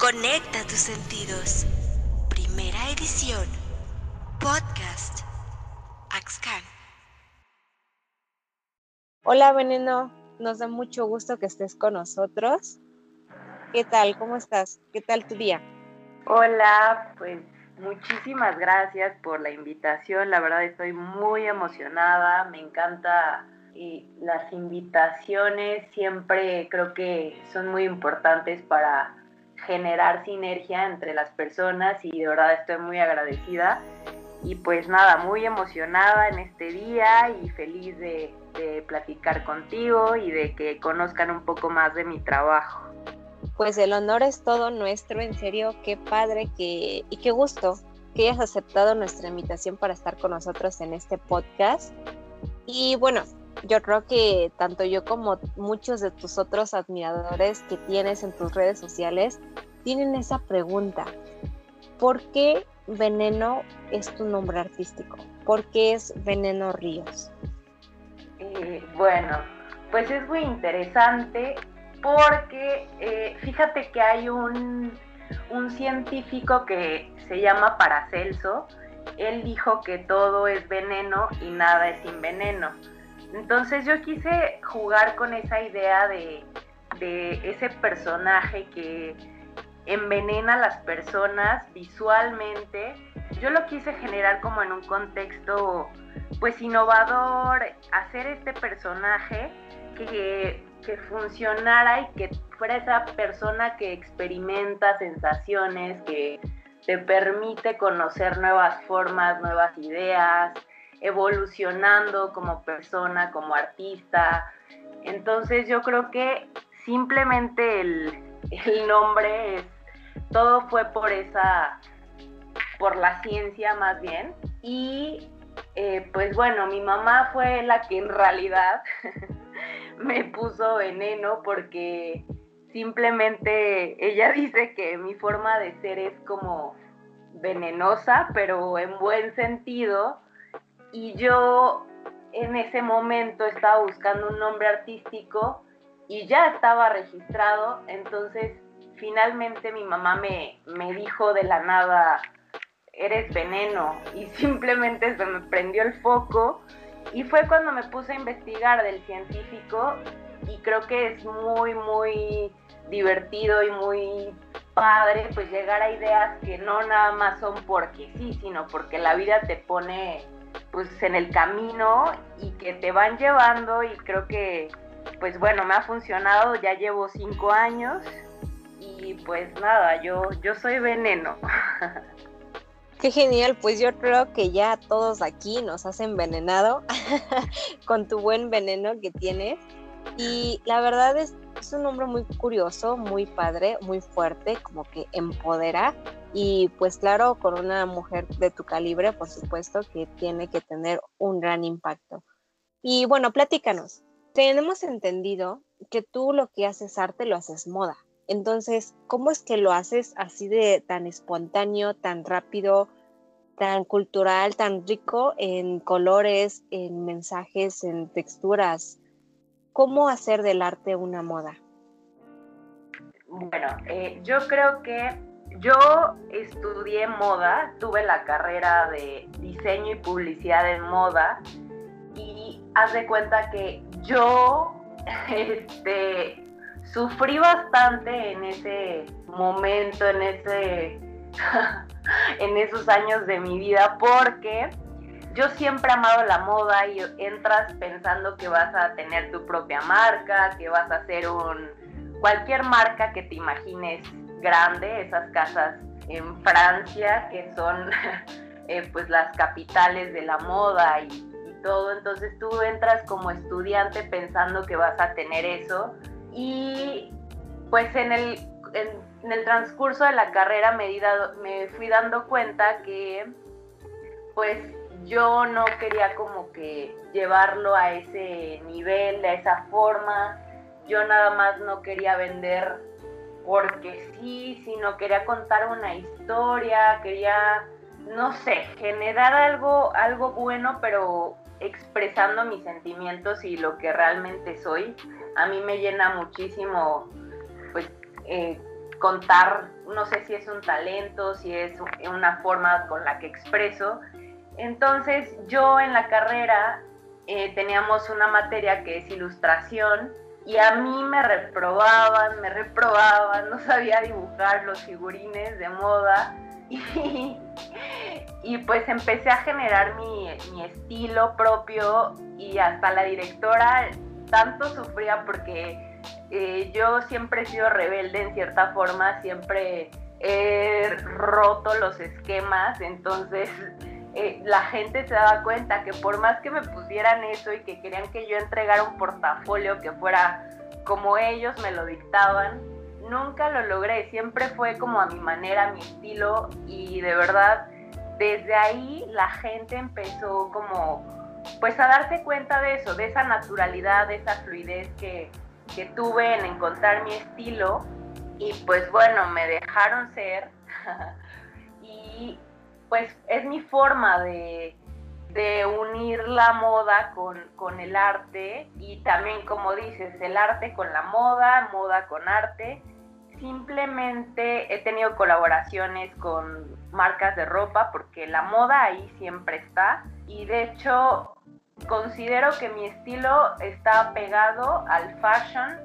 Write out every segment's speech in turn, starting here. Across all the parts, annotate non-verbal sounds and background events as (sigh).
Conecta tus sentidos. Primera edición. Podcast. Axcan. Hola Veneno, nos da mucho gusto que estés con nosotros. ¿Qué tal? ¿Cómo estás? ¿Qué tal tu día? Hola, pues muchísimas gracias por la invitación. La verdad estoy muy emocionada. Me encanta y las invitaciones siempre creo que son muy importantes para generar sinergia entre las personas y de verdad estoy muy agradecida y pues nada, muy emocionada en este día y feliz de, platicar contigo y de que conozcan un poco más de mi trabajo. Pues el honor es todo nuestro, en serio, qué padre que, y qué gusto que hayas aceptado nuestra invitación para estar con nosotros en este podcast. Y bueno, yo creo que tanto yo como muchos de tus otros admiradores que tienes en tus redes sociales tienen esa pregunta. ¿Por qué Veneno es tu nombre artístico? ¿Por qué es Veneno Ríos? Eh, bueno, pues es muy interesante porque eh, fíjate que hay un, un científico que se llama Paracelso. Él dijo que todo es veneno y nada es sin veneno. Entonces yo quise jugar con esa idea de, ese personaje que envenena a las personas visualmente. Yo lo quise generar como en un contexto pues innovador, hacer este personaje que, que funcionara y que fuera esa persona que experimenta sensaciones, que te permite conocer nuevas formas, nuevas ideas, evolucionando como persona, como artista. Entonces yo creo que simplemente el, nombre es, todo fue por esa, por la ciencia más bien. Y eh, pues bueno, mi mamá fue la que en realidad (laughs) me puso veneno porque simplemente ella (laughs) dice que mi forma de ser es como venenosa, pero en buen sentido, y yo en ese momento estaba buscando un nombre artístico y ya estaba registrado, entonces finalmente mi mamá me, me dijo de la nada, eres veneno, y (laughs) simplemente se me prendió el foco y fue cuando me puse a investigar del científico y creo que es muy, muy divertido y muy padre pues llegar a ideas que no nada más son porque sí, sino porque la vida te pone pues en el camino y que te van llevando y creo que pues bueno, me ha funcionado, ya llevo cinco años y pues nada, yo, yo soy veneno. Qué genial, pues yo creo que ya todos aquí nos has envenenado (laughs) con tu buen veneno que tienes. Y la verdad es, es un hombre muy curioso, muy padre, muy fuerte, como que empodera y pues claro, con una mujer de tu calibre, por supuesto que tiene que tener un gran impacto. Y bueno, platícanos. Tenemos entendido que tú lo que haces arte lo haces moda. Entonces, ¿cómo es que lo haces así de tan espontáneo, tan rápido, tan cultural, tan rico en colores, en mensajes, en texturas? ¿Cómo hacer del arte una moda? Bueno, eh, yo creo que yo estudié moda, tuve la carrera de diseño y publicidad en moda y haz de cuenta que yo (laughs) este, sufrí bastante en ese momento, en ese (laughs) en esos años de mi vida porque yo siempre he amado la moda y entras pensando que vas a tener tu propia marca, que vas a hacer un cualquier marca que te imagines grande, esas casas en Francia que son (laughs) eh, pues las capitales de la moda y, todo, entonces tú entras como estudiante pensando que vas a tener eso. Y pues en el, en, el transcurso de la carrera me, me fui dando cuenta que pues yo no quería como que llevarlo a ese nivel, a esa forma, yo nada más no quería vender porque sí, sino quería contar una historia, quería, no sé, generar algo, algo bueno, pero expresando mis sentimientos y lo que realmente soy. A mí me llena muchísimo, pues, eh, contar, no sé si es un talento, si es una forma con la que expreso. Entonces yo en la carrera eh, teníamos una materia que es ilustración y a mí me reprobaban, me reprobaban, no sabía dibujar los figurines de moda. (laughs) Y, y pues empecé a generar mi, mi, estilo propio y hasta la directora tanto sufría porque eh, yo siempre he sido rebelde en cierta forma, siempre he roto los esquemas, entonces eh, la gente se daba cuenta que por más que me pusieran eso y que querían que yo entregara un portafolio que fuera como ellos me lo dictaban, nunca lo logré, siempre fue como a mi manera, a mi estilo. Y de verdad desde ahí la gente empezó como pues a darse cuenta de eso, de esa naturalidad, de esa fluidez que, que tuve en encontrar mi estilo. Y pues bueno, me dejaron ser. (laughs) Y pues es mi forma de, unir la moda con, el arte y también como dices, el arte con la moda, moda con arte. Simplemente he tenido colaboraciones con marcas de ropa porque la moda ahí siempre está y de hecho considero que mi estilo está pegado al fashion,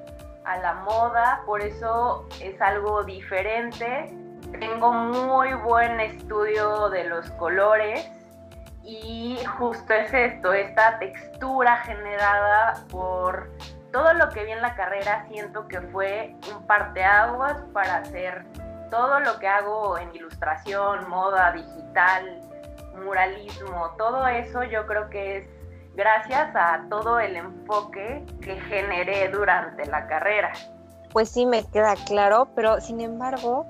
a la moda, por eso es algo diferente tengo muy buen estudio de los colores y justo es esto, esta textura generada por todo lo que vi en la carrera, siento que fue un parteaguas para hacer todo lo que hago en ilustración, moda, digital, muralismo, todo eso yo creo que es gracias a todo el enfoque que generé durante la carrera. Pues sí, me queda claro, pero sin embargo,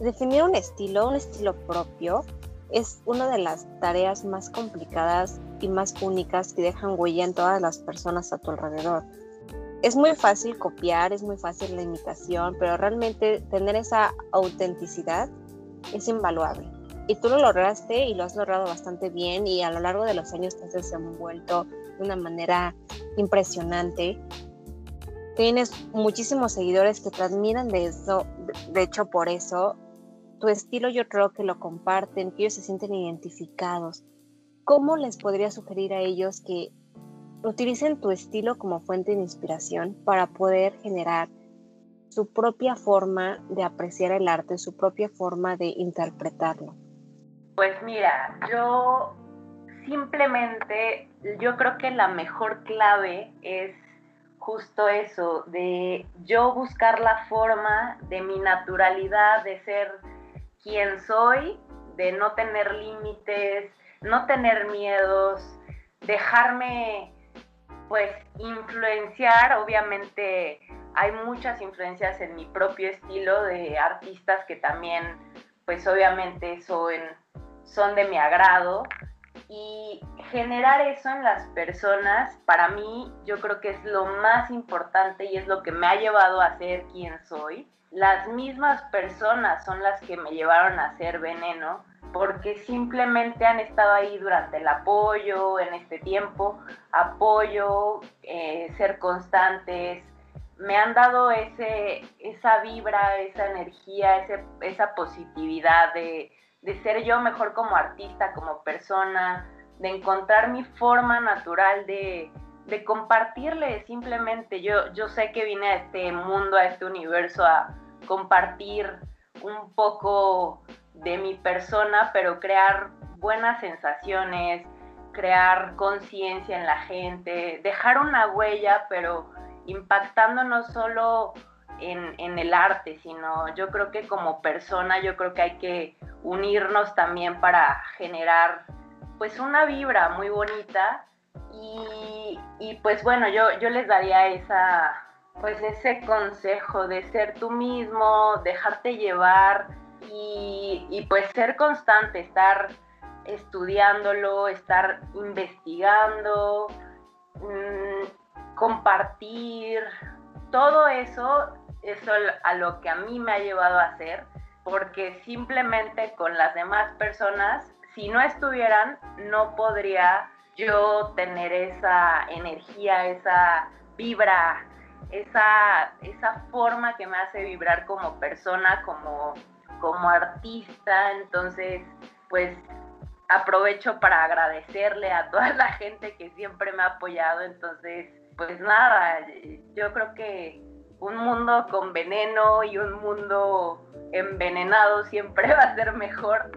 Definir un estilo, un estilo propio, es una de las tareas más complicadas y más únicas que dejan huella en todas las personas a tu alrededor. Es muy fácil copiar, es muy fácil la imitación, pero realmente tener esa autenticidad es invaluable. Y tú lo lograste y lo has logrado bastante bien y a lo largo de los años te has desenvuelto de una manera impresionante. Tienes muchísimos seguidores que te admiran de eso, de hecho por eso tu estilo yo creo que lo comparten, que ellos se sienten identificados. ¿Cómo les podría sugerir a ellos que utilicen tu estilo como fuente de inspiración para poder generar su propia forma de apreciar el arte, su propia forma de interpretarlo? Pues mira, yo simplemente, yo creo que la mejor clave es justo eso, de yo buscar la forma de mi naturalidad, de ser quién soy, de no tener límites, no tener miedos, dejarme pues influenciar, obviamente hay muchas influencias en mi propio estilo de artistas que también pues obviamente son, son de mi agrado. Y generar eso en las personas para mí yo creo que es lo más importante y es lo que me ha llevado a ser quien soy las mismas personas son las que me llevaron a ser veneno porque simplemente han estado ahí durante el apoyo en este tiempo, apoyo, eh, ser constantes, me han dado ese, esa vibra, esa energía, esa positividad de, de ser yo mejor como artista, como persona, de encontrar mi forma natural de, de compartirle simplemente. Yo, yo sé que vine a este mundo, a este universo, a compartir un poco de mi persona, pero crear buenas sensaciones, crear conciencia en la gente, dejar una huella, pero impactando no solo en, en, el arte, sino yo creo que como persona, yo creo que hay que unirnos también para generar pues una vibra muy bonita y, pues bueno, yo, yo les daría esa, pues ese consejo de ser tú mismo, dejarte llevar y, pues ser constante, estar estudiándolo, estar investigando, mm, compartir, todo eso es a lo que a mí me ha llevado a hacer, porque simplemente con las demás personas, si no estuvieran, no podría yo tener esa energía, esa vibra, esa, esa forma que me hace vibrar como persona, como, como artista. Entonces, pues aprovecho para agradecerle a toda la gente que siempre me ha apoyado. Entonces, pues nada, yo creo que un mundo con veneno y un mundo envenenado siempre (laughs) va a ser mejor.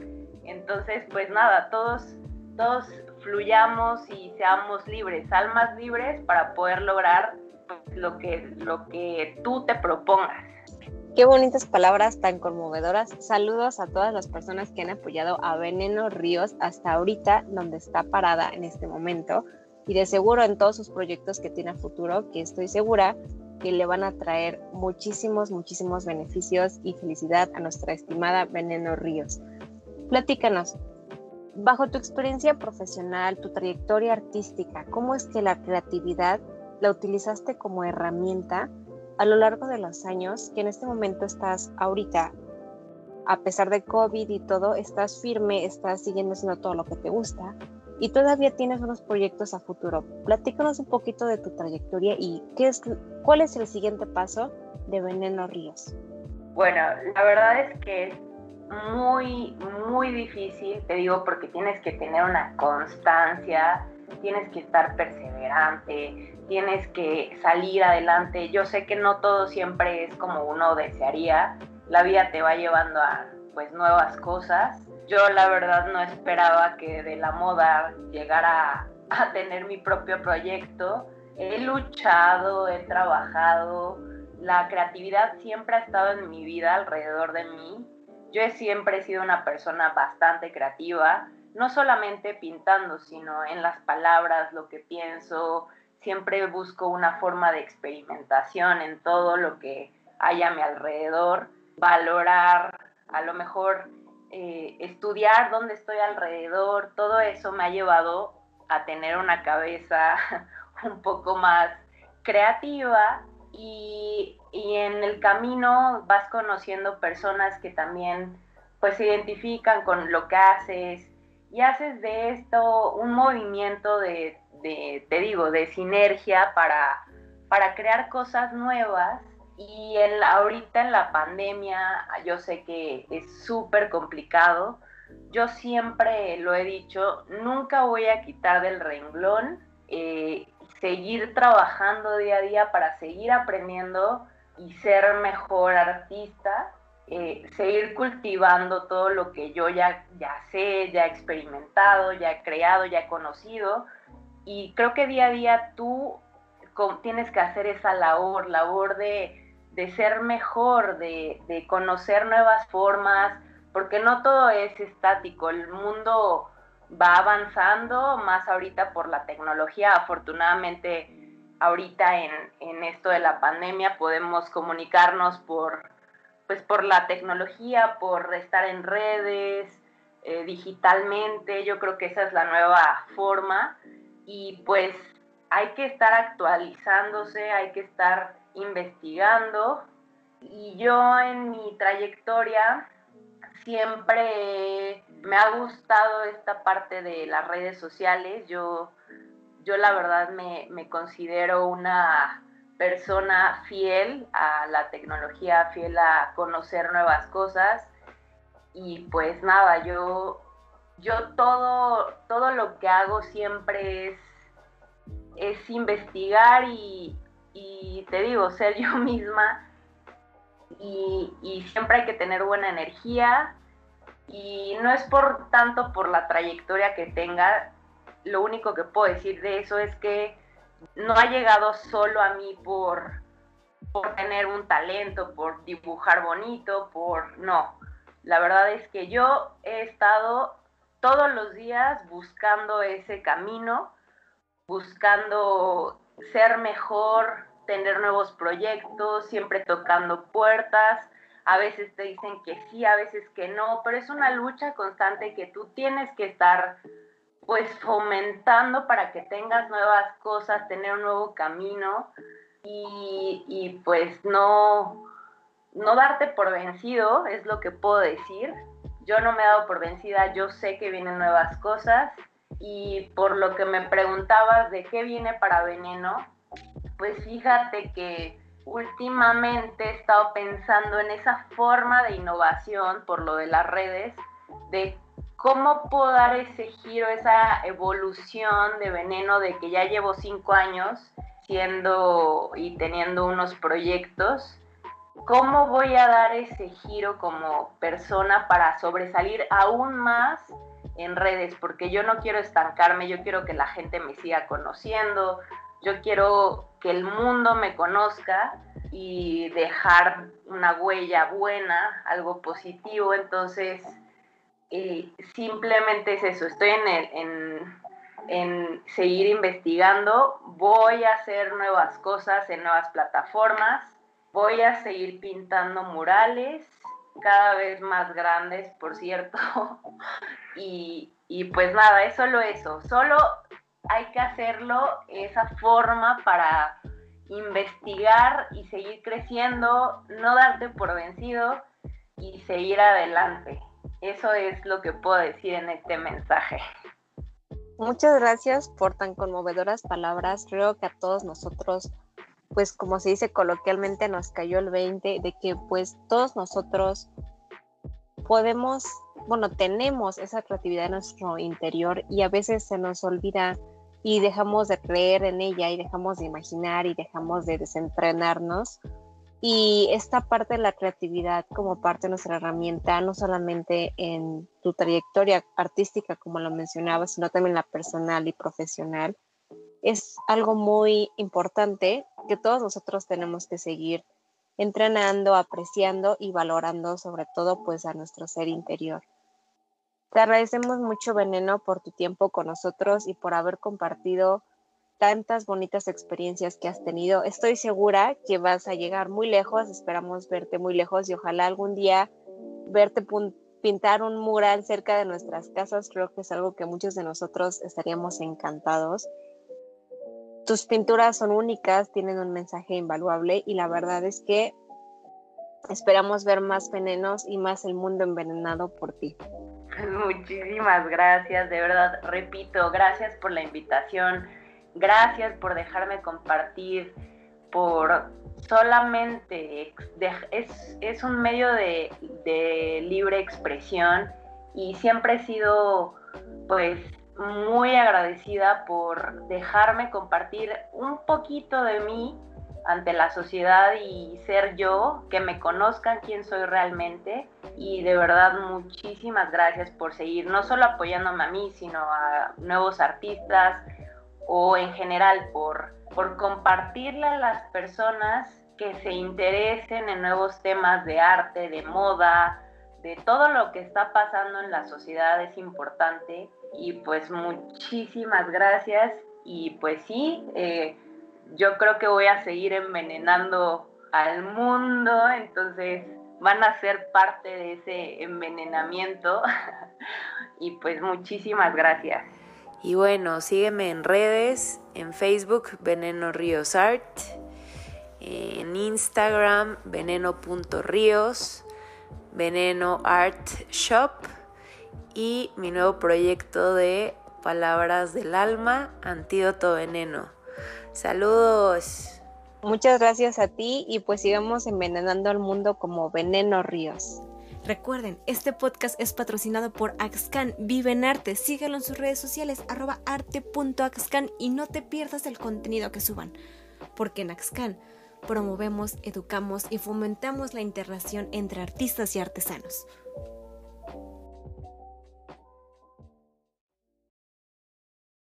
Entonces, pues nada, todos, todos fluyamos y seamos libres, almas libres para poder lograr pues, lo que, lo que tú te propongas. Qué bonitas palabras tan conmovedoras. Saludos a todas las personas que han apoyado a Veneno Ríos hasta ahorita, donde está parada en este momento. Y de seguro en todos sus proyectos que tiene futuro, que estoy segura que le van a traer muchísimos, muchísimos beneficios y felicidad a nuestra estimada Veneno Ríos. Platícanos, bajo tu experiencia profesional, tu trayectoria artística, ¿cómo es que la creatividad la utilizaste como herramienta a lo largo de los años que en este momento estás ahorita, a pesar de COVID y todo, estás firme, estás siguiendo haciendo todo lo que te gusta y todavía tienes unos proyectos a futuro? Platícanos un poquito de tu trayectoria y qué es, cuál es el siguiente paso de Veneno Ríos. Bueno, la verdad es que muy, muy difícil, te digo, porque tienes que tener una constancia, tienes que estar perseverante, tienes que salir adelante. Yo sé que no todo siempre es como uno desearía, la vida te va llevando a pues nuevas cosas. Yo la verdad no esperaba que de la moda llegara a (laughs) tener mi propio proyecto. He luchado, he trabajado, la creatividad siempre ha estado en mi vida, alrededor de mí yo siempre he sido una persona bastante creativa, no solamente pintando, sino en las palabras, lo que pienso, siempre busco una forma de experimentación en todo lo que hay a mi alrededor, valorar, a lo mejor eh, estudiar dónde estoy alrededor, todo eso me ha llevado a tener una cabeza (laughs) un poco más creativa y, en el camino vas conociendo personas que también pues se identifican con lo que haces y haces de esto un movimiento de, te digo, de sinergia para, para crear cosas nuevas y en ahorita en la pandemia yo sé que es súper complicado. Yo siempre lo he dicho, nunca voy a quitar del renglón eh, seguir trabajando día a día para seguir aprendiendo y ser mejor artista, eh, seguir cultivando todo lo que yo ya, ya sé, ya he experimentado, ya he creado, ya he conocido. Y creo que día a día tú tienes que hacer esa labor, labor de, ser mejor, de, de conocer nuevas formas, porque no todo es estático, el mundo va avanzando más ahorita por la tecnología. Afortunadamente, ahorita en, esto de la pandemia podemos comunicarnos por, pues por la tecnología, por estar en redes, eh, digitalmente. Yo creo que esa es la nueva forma y pues hay que estar actualizándose, hay que estar investigando. Y yo en mi trayectoria siempre me ha gustado esta parte de las redes sociales. Yo, yo la verdad me, considero una persona fiel a la tecnología, fiel a conocer nuevas cosas. Y pues nada, yo, yo todo, todo lo que hago siempre es, es investigar y, y te digo, ser yo (laughs) misma y, siempre hay que tener buena energía y no es por tanto por la trayectoria que tenga, lo único que puedo decir de eso es que no ha llegado solo a mí por, por tener un talento, por dibujar bonito, por no. La verdad es que yo he estado todos los días buscando ese camino, buscando ser mejor, tener nuevos proyectos, siempre tocando puertas. A veces te dicen que sí, a veces que no, pero es una lucha constante que tú tienes que estar pues fomentando para que tengas nuevas cosas, tener un nuevo camino y, y pues no, no darte por vencido, es lo que puedo decir. Yo no me he dado por vencida, yo sé que vienen nuevas cosas y por lo que me preguntabas de qué viene para Veneno, pues fíjate que últimamente he estado pensando en esa forma de innovación por lo de las redes, de cómo puedo dar ese giro, esa evolución de veneno de que ya llevo cinco años siendo y teniendo unos proyectos, cómo voy a dar ese giro como persona para sobresalir aún más en redes, porque yo no quiero estancarme, yo quiero que la gente me siga conociendo, yo quiero que el mundo me conozca y dejar una huella buena, algo positivo, entonces eh, simplemente es eso, estoy en, en, en seguir investigando, voy a hacer nuevas cosas en nuevas plataformas, voy a seguir pintando murales, cada vez más grandes, por cierto. (laughs) y, y, pues nada, es solo eso. Solo hay que hacerlo esa forma para investigar y seguir creciendo, no darte por vencido y seguir adelante. Eso es lo que puedo decir en este mensaje. Muchas gracias por tan conmovedoras palabras. Creo que a todos nosotros pues como se dice coloquialmente, nos cayó el 20 de que pues todos nosotros podemos, bueno, tenemos esa creatividad en nuestro interior y a veces se nos olvida y dejamos de creer en ella y dejamos de imaginar y dejamos de desentrenarnos. Y esta parte de la creatividad como parte de nuestra herramienta, no solamente en tu trayectoria artística, como lo mencionaba, sino también la personal y profesional, es algo muy importante que todos nosotros tenemos que seguir entrenando, apreciando y valorando sobre todo pues a nuestro ser interior. Te agradecemos mucho Veneno por tu tiempo con nosotros y por haber compartido tantas bonitas experiencias que has tenido. Estoy segura que vas a llegar muy lejos, esperamos verte muy lejos y ojalá algún día verte pintar un mural cerca de nuestras casas. Creo que es algo que muchos de nosotros estaríamos encantados. Tus pinturas son únicas, tienen un mensaje invaluable y la verdad es que esperamos ver más venenos y más el mundo envenenado por ti. Muchísimas gracias, de verdad, repito, gracias por la invitación, gracias por dejarme compartir, por solamente, es, es un medio de, de libre expresión y siempre he sido pues muy agradecida por dejarme compartir un poquito de mí ante la sociedad y ser yo, que me conozcan quién soy realmente. Y de verdad muchísimas gracias por seguir, no solo apoyándome a mí, sino a nuevos artistas o en general por, por compartirle a las personas que se interesen en nuevos temas de arte, de moda, de todo lo que está pasando en la sociedad es importante. Y pues muchísimas gracias. Y pues sí, eh, yo creo que voy a seguir envenenando al mundo, entonces van a ser parte de ese envenenamiento (laughs) y pues muchísimas gracias. Y bueno, sígueme en redes, en Facebook Veneno Ríos Art, en Instagram veneno.ríos, Veneno Art Shop y mi nuevo proyecto de Palabras del Alma, Antídoto Veneno. Saludos. Muchas gracias a ti y pues sigamos envenenando al mundo como Veneno Ríos. Recuerden, este podcast es patrocinado por Axcan. Vive en arte. Síguelo en sus redes sociales, arroba arte.axcan y no te pierdas el contenido que suban. Porque en Axcan promovemos, educamos y fomentamos la interrelación entre artistas y artesanos.